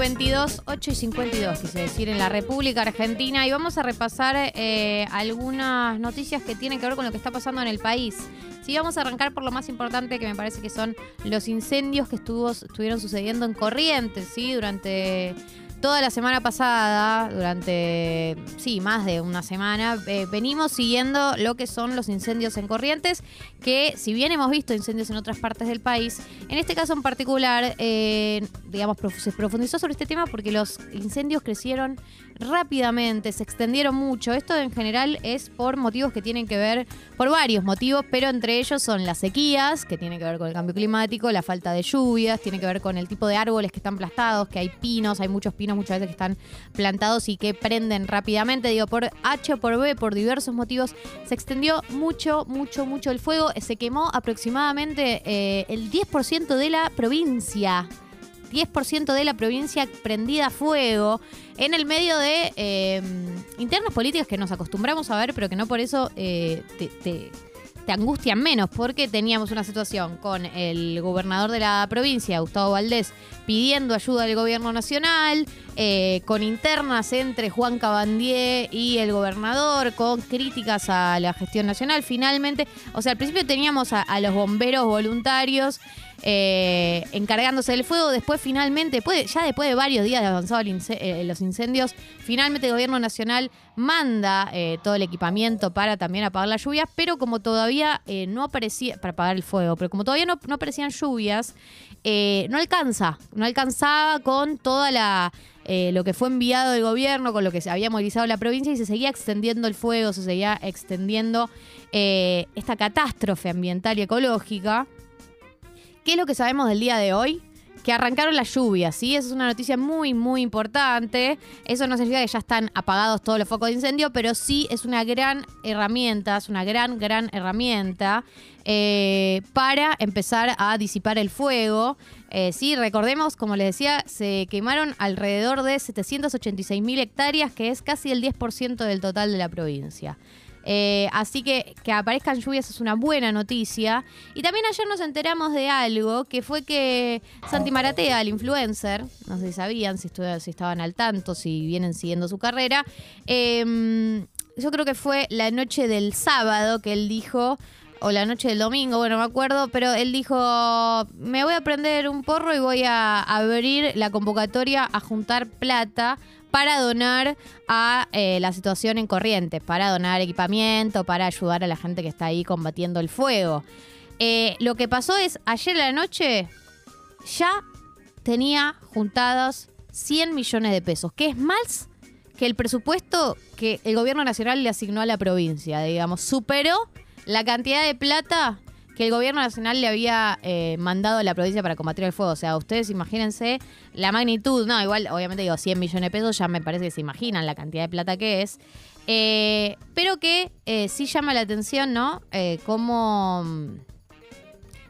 52, 8 y 52, quise decir, en la República Argentina. Y vamos a repasar eh, algunas noticias que tienen que ver con lo que está pasando en el país. Sí, vamos a arrancar por lo más importante que me parece que son los incendios que estuvo, estuvieron sucediendo en Corrientes, ¿sí? Durante toda la semana pasada, durante, sí, más de una semana, eh, venimos siguiendo lo que son los incendios en Corrientes, que si bien hemos visto incendios en otras partes del país, en este caso en particular, eh, digamos, se profundizó sobre este tema porque los incendios crecieron rápidamente, se extendieron mucho. Esto en general es por motivos que tienen que ver, por varios motivos, pero entre ellos son las sequías, que tienen que ver con el cambio climático, la falta de lluvias, tiene que ver con el tipo de árboles que están plastados, que hay pinos, hay muchos pinos muchas veces que están plantados y que prenden rápidamente. Digo, por H o por B, por diversos motivos, se extendió mucho, mucho, mucho el fuego. Se quemó aproximadamente eh, el 10% de la provincia. 10% de la provincia prendida a fuego en el medio de eh, internos políticos que nos acostumbramos a ver, pero que no por eso eh, te, angustian menos, porque teníamos una situación con el gobernador de la provincia, Gustavo Valdés, pidiendo ayuda del gobierno nacional, eh, con internas entre Juan Cabandier y el gobernador, con críticas a la gestión nacional. Finalmente, o sea, al principio teníamos a los bomberos voluntarios eh, encargándose del fuego. Después, finalmente, ya después de varios días de avanzado eh, los incendios, finalmente el gobierno nacional manda todo el equipamiento para también apagar las lluvias, pero como todavía no aparecía, para apagar el fuego, pero como todavía no aparecían lluvias, no alcanza, no alcanzaba con toda la... lo que fue enviado del gobierno, con lo que se había movilizado la provincia y se seguía extendiendo el fuego, se seguía extendiendo esta catástrofe ambiental y ecológica. ¿Qué es lo que sabemos del día de hoy? Que arrancaron las lluvias, ¿sí? Esa es una noticia muy, muy importante. Eso no significa que ya están apagados todos los focos de incendio, pero sí es una gran herramienta, es una gran, gran herramienta eh, para empezar a disipar el fuego. Eh, sí, recordemos, como les decía, se quemaron alrededor de 786 mil hectáreas, que es casi el 10% del total de la provincia. Eh, así que que aparezcan lluvias es una buena noticia. Y también ayer nos enteramos de algo, que fue que Santi Maratea, el influencer, no sé si sabían, si, si estaban al tanto, si vienen siguiendo su carrera, em, yo creo que fue la noche del sábado que él dijo o la noche del domingo, bueno, me acuerdo, pero él dijo, me voy a prender un porro y voy a abrir la convocatoria a juntar plata para donar a eh, la situación en Corrientes, para donar equipamiento, para ayudar a la gente que está ahí combatiendo el fuego. Eh, lo que pasó es, ayer en la noche ya tenía juntados 100 millones de pesos, que es más que el presupuesto que el gobierno nacional le asignó a la provincia, digamos, superó la cantidad de plata que el gobierno nacional le había eh, mandado a la provincia para combatir el fuego. O sea, ustedes imagínense la magnitud, no, igual, obviamente digo 100 millones de pesos, ya me parece que se imaginan la cantidad de plata que es. Eh, pero que eh, sí llama la atención, ¿no? como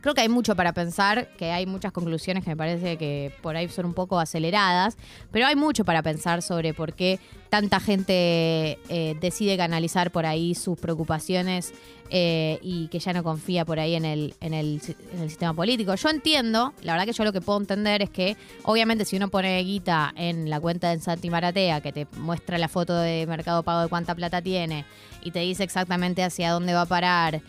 Creo que hay mucho para pensar, que hay muchas conclusiones que me parece que por ahí son un poco aceleradas, pero hay mucho para pensar sobre por qué tanta gente eh, decide canalizar por ahí sus preocupaciones eh, y que ya no confía por ahí en el, en, el, en el sistema político. Yo entiendo, la verdad que yo lo que puedo entender es que obviamente si uno pone guita en la cuenta de Santi Maratea, que te muestra la foto de Mercado Pago de cuánta plata tiene y te dice exactamente hacia dónde va a parar,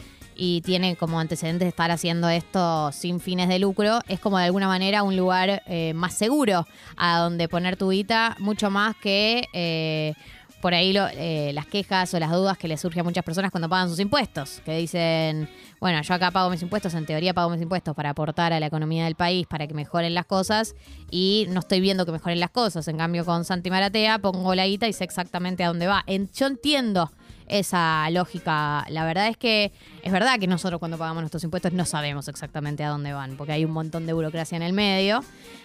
y tiene como antecedentes de estar haciendo esto sin fines de lucro, es como de alguna manera un lugar eh, más seguro a donde poner tu guita, mucho más que eh, por ahí eh, las quejas o las dudas que le surgen a muchas personas cuando pagan sus impuestos, que dicen, bueno, yo acá pago mis impuestos, en teoría pago mis impuestos para aportar a la economía del país, para que mejoren las cosas, y no estoy viendo que mejoren las cosas. En cambio, con Santi Maratea pongo la guita y sé exactamente a dónde va. yo entiendo esa lógica. La verdad es que es verdad que nosotros cuando pagamos nuestros impuestos no sabemos exactamente a dónde van, porque hay un montón de burocracia en el medio.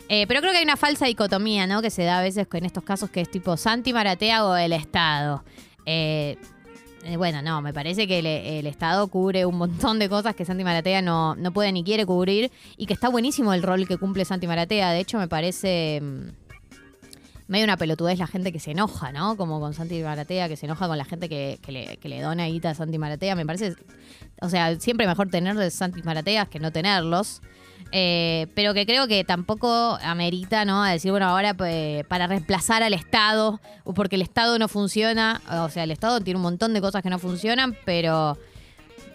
Eh, pero creo que hay una falsa dicotomía, ¿no? Que se da a veces en estos casos que es tipo Santi Maratea o el Estado. Eh, eh, bueno, no, me parece que el, Estado cubre un montón de cosas que Santi Maratea no, no puede ni quiere cubrir y que está buenísimo el rol que cumple Santi Maratea. De hecho, me parece mm, medio una pelotudez la gente que se enoja, ¿no? Como con Santi Maratea, que se enoja con la gente que, le, que le, dona guita a Santi Maratea. Me parece, o sea, siempre mejor tener de Santi Marateas que no tenerlos. eh, pero que creo que tampoco amerita, ¿no? A decir, bueno, ahora pues, para reemplazar al Estado, porque el Estado no funciona, o sea, el Estado tiene un montón de cosas que no funcionan, pero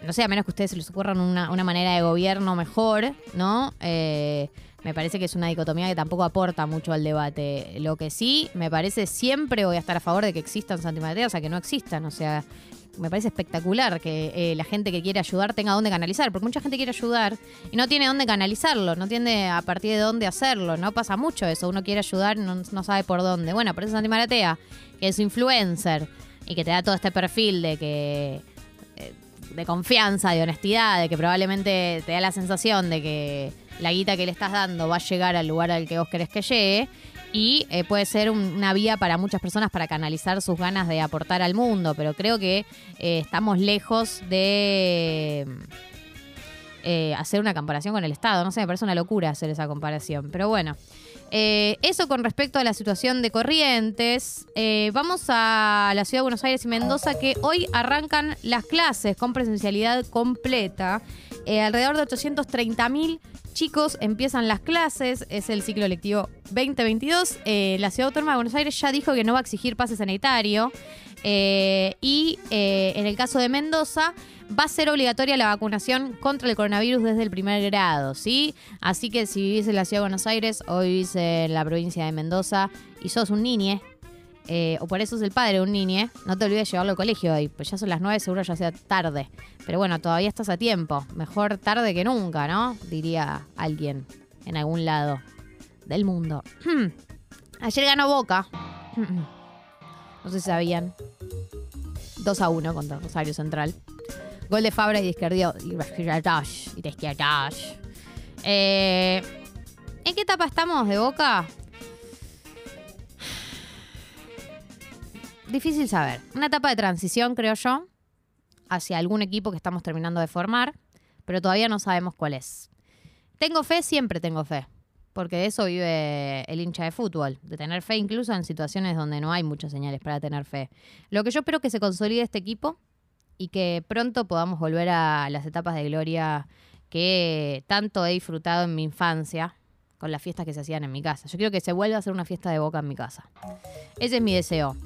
no sé, a menos que ustedes se les ocurran una, una manera de gobierno mejor, ¿no? Eh, me parece que es una dicotomía que tampoco aporta mucho al debate. Lo que sí, me parece, siempre voy a estar a favor de que existan Santi Mateo, o sea, que no existan. O sea, me parece espectacular que eh, la gente que quiere ayudar tenga dónde canalizar, porque mucha gente quiere ayudar y no tiene dónde canalizarlo, no tiene a partir de dónde hacerlo. No pasa mucho eso. Uno quiere ayudar y no, no sabe por dónde. Bueno, por eso Santi Maratea, que es influencer y que te da todo este perfil de que eh, de confianza, de honestidad, de que probablemente te da la sensación de que la guita que le estás dando va a llegar al lugar al que vos querés que llegue. Y eh, puede ser un- una vía para muchas personas para canalizar sus ganas de aportar al mundo. Pero creo que eh, estamos lejos de eh, hacer una comparación con el Estado. No sé, me parece una locura hacer esa comparación. Pero bueno. Eh, eso con respecto a la situación de Corrientes. Eh, vamos a la ciudad de Buenos Aires y Mendoza, que hoy arrancan las clases con presencialidad completa. Alrededor de 830.000 chicos empiezan las clases. Es el ciclo lectivo 2022. Eh, la ciudad autónoma de Buenos Aires ya dijo que no va a exigir pase sanitario. Eh, y eh, en el caso de Mendoza, va a ser obligatoria la vacunación contra el coronavirus desde el primer grado, ¿sí? Así que si vivís en la ciudad de Buenos Aires o vivís en la provincia de Mendoza y sos un niñe, eh, o por eso sos el padre de un niñe, no te olvides de llevarlo al colegio hoy, pues ya son las 9, seguro ya sea tarde. Pero bueno, todavía estás a tiempo. Mejor tarde que nunca, ¿no? Diría alguien en algún lado del mundo. Ayer ganó Boca. No sé si sabían. 2 a 1 contra Rosario Central. Gol de Fabra y de y de. Eh, ¿En qué etapa estamos de Boca? Difícil saber. Una etapa de transición, creo yo, hacia algún equipo que estamos terminando de formar, pero todavía no sabemos cuál es. Tengo fe, siempre tengo fe, porque de eso vive el hincha de fútbol, de tener fe incluso en situaciones donde no hay muchas señales para tener fe. Lo que yo espero que se consolide este equipo y que pronto podamos volver a las etapas de gloria que tanto he disfrutado en mi infancia con las fiestas que se hacían en mi casa. Yo quiero que se vuelva a hacer una fiesta de boca en mi casa. Ese es mi deseo.